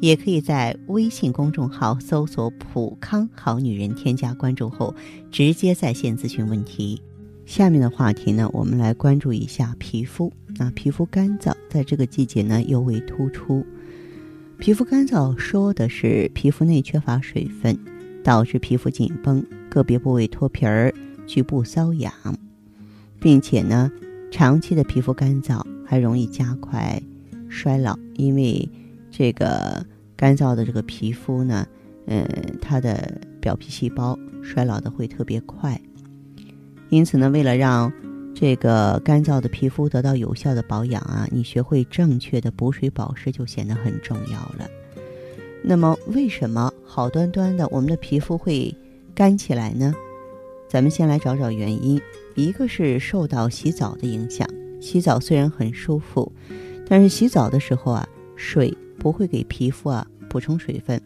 也可以在微信公众号搜索“普康好女人”，添加关注后直接在线咨询问题。下面的话题呢，我们来关注一下皮肤。那皮肤干燥，在这个季节呢尤为突出。皮肤干燥说的是皮肤内缺乏水分。导致皮肤紧绷，个别部位脱皮儿，局部瘙痒，并且呢，长期的皮肤干燥还容易加快衰老，因为这个干燥的这个皮肤呢，嗯，它的表皮细胞衰老的会特别快。因此呢，为了让这个干燥的皮肤得到有效的保养啊，你学会正确的补水保湿就显得很重要了。那么，为什么好端端的我们的皮肤会干起来呢？咱们先来找找原因。一个是受到洗澡的影响，洗澡虽然很舒服，但是洗澡的时候啊，水不会给皮肤啊补充水分，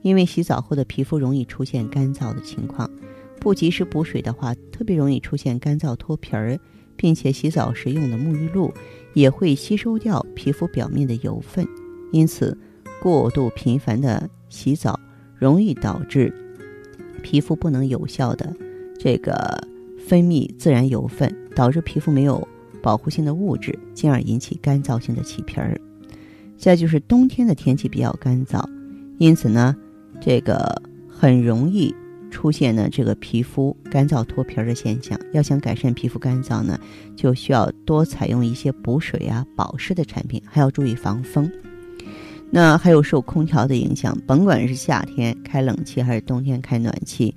因为洗澡后的皮肤容易出现干燥的情况，不及时补水的话，特别容易出现干燥脱皮儿，并且洗澡时用的沐浴露也会吸收掉皮肤表面的油分，因此。过度频繁的洗澡，容易导致皮肤不能有效的这个分泌自然油分，导致皮肤没有保护性的物质，进而引起干燥性的起皮儿。再就是冬天的天气比较干燥，因此呢，这个很容易出现呢这个皮肤干燥脱皮儿的现象。要想改善皮肤干燥呢，就需要多采用一些补水啊、保湿的产品，还要注意防风。那还有受空调的影响，甭管是夏天开冷气还是冬天开暖气，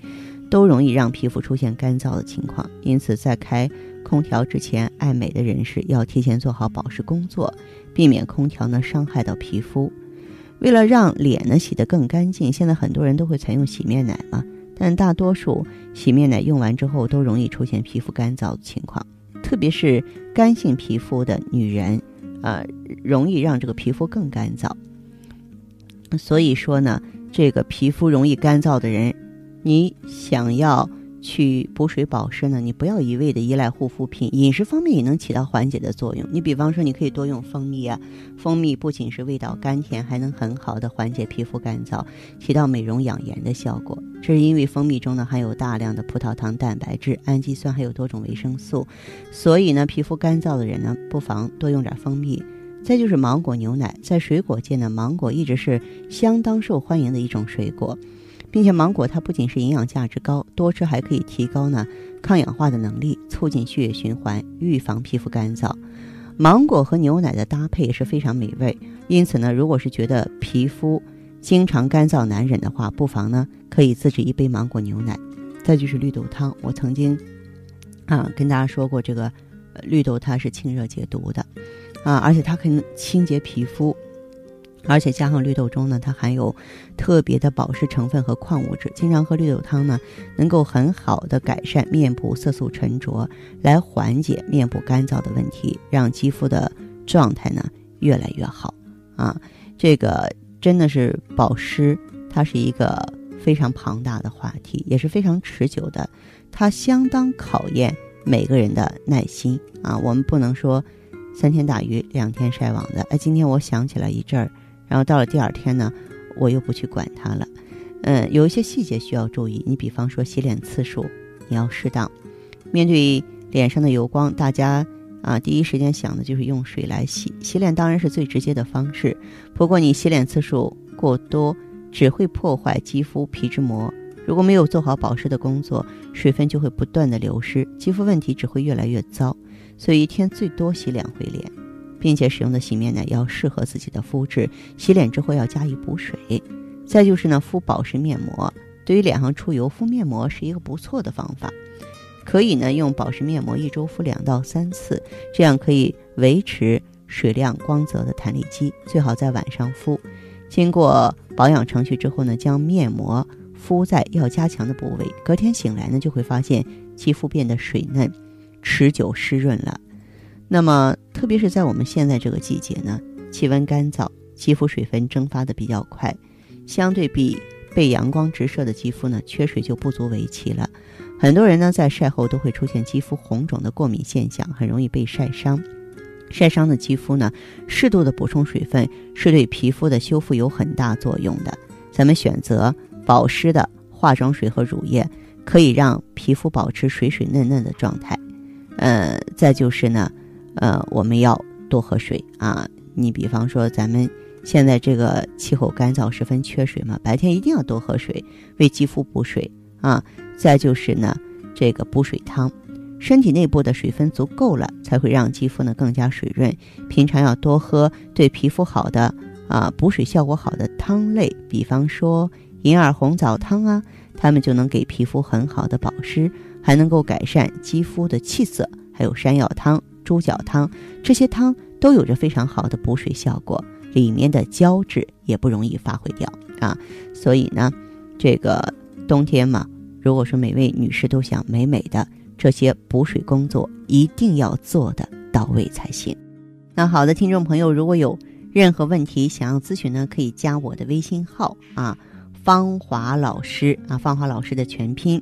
都容易让皮肤出现干燥的情况。因此，在开空调之前，爱美的人士要提前做好保湿工作，避免空调呢伤害到皮肤。为了让脸呢洗得更干净，现在很多人都会采用洗面奶嘛，但大多数洗面奶用完之后都容易出现皮肤干燥的情况，特别是干性皮肤的女人，呃，容易让这个皮肤更干燥。所以说呢，这个皮肤容易干燥的人，你想要去补水保湿呢，你不要一味的依赖护肤品，饮食方面也能起到缓解的作用。你比方说，你可以多用蜂蜜啊，蜂蜜不仅是味道甘甜，还能很好的缓解皮肤干燥，起到美容养颜的效果。这是因为蜂蜜中呢含有大量的葡萄糖蛋白质、氨基酸，还有多种维生素，所以呢，皮肤干燥的人呢，不妨多用点蜂蜜。再就是芒果牛奶，在水果界呢，芒果一直是相当受欢迎的一种水果，并且芒果它不仅是营养价值高，多吃还可以提高呢抗氧化的能力，促进血液循环，预防皮肤干燥。芒果和牛奶的搭配也是非常美味，因此呢，如果是觉得皮肤经常干燥难忍的话，不妨呢可以自制一杯芒果牛奶。再就是绿豆汤，我曾经啊跟大家说过，这个绿豆它是清热解毒的。啊，而且它可以清洁皮肤，而且加上绿豆中呢，它含有特别的保湿成分和矿物质。经常喝绿豆汤呢，能够很好的改善面部色素沉着，来缓解面部干燥的问题，让肌肤的状态呢越来越好。啊，这个真的是保湿，它是一个非常庞大的话题，也是非常持久的，它相当考验每个人的耐心啊。我们不能说。三天打鱼两天晒网的，哎，今天我想起来一阵儿，然后到了第二天呢，我又不去管它了。嗯，有一些细节需要注意，你比方说洗脸次数，你要适当。面对脸上的油光，大家啊第一时间想的就是用水来洗。洗脸当然是最直接的方式，不过你洗脸次数过多，只会破坏肌肤皮脂膜。如果没有做好保湿的工作，水分就会不断的流失，肌肤问题只会越来越糟。所以一天最多洗两回脸，并且使用的洗面奶要适合自己的肤质。洗脸之后要加以补水。再就是呢，敷保湿面膜。对于脸上出油，敷面膜是一个不错的方法。可以呢，用保湿面膜一周敷两到三次，这样可以维持水亮光泽的弹力肌。最好在晚上敷。经过保养程序之后呢，将面膜敷在要加强的部位，隔天醒来呢，就会发现肌肤变得水嫩、持久湿润了。那么，特别是在我们现在这个季节呢，气温干燥，肌肤水分蒸发的比较快，相对比被阳光直射的肌肤呢，缺水就不足为奇了。很多人呢，在晒后都会出现肌肤红肿的过敏现象，很容易被晒伤。晒伤的肌肤呢，适度的补充水分是对皮肤的修复有很大作用的。咱们选择保湿的化妆水和乳液，可以让皮肤保持水水嫩嫩的状态。呃，再就是呢，呃，我们要多喝水啊。你比方说，咱们现在这个气候干燥，十分缺水嘛，白天一定要多喝水，为肌肤补水啊。再就是呢，这个补水汤。身体内部的水分足够了，才会让肌肤呢更加水润。平常要多喝对皮肤好的啊补水效果好的汤类，比方说银耳红枣汤啊，它们就能给皮肤很好的保湿，还能够改善肌肤的气色。还有山药汤、猪脚汤，这些汤都有着非常好的补水效果，里面的胶质也不容易发挥掉啊。所以呢，这个冬天嘛，如果说每位女士都想美美的。这些补水工作一定要做的到位才行。那好的，听众朋友，如果有任何问题想要咨询呢，可以加我的微信号啊，芳华老师啊，芳华老师的全拼。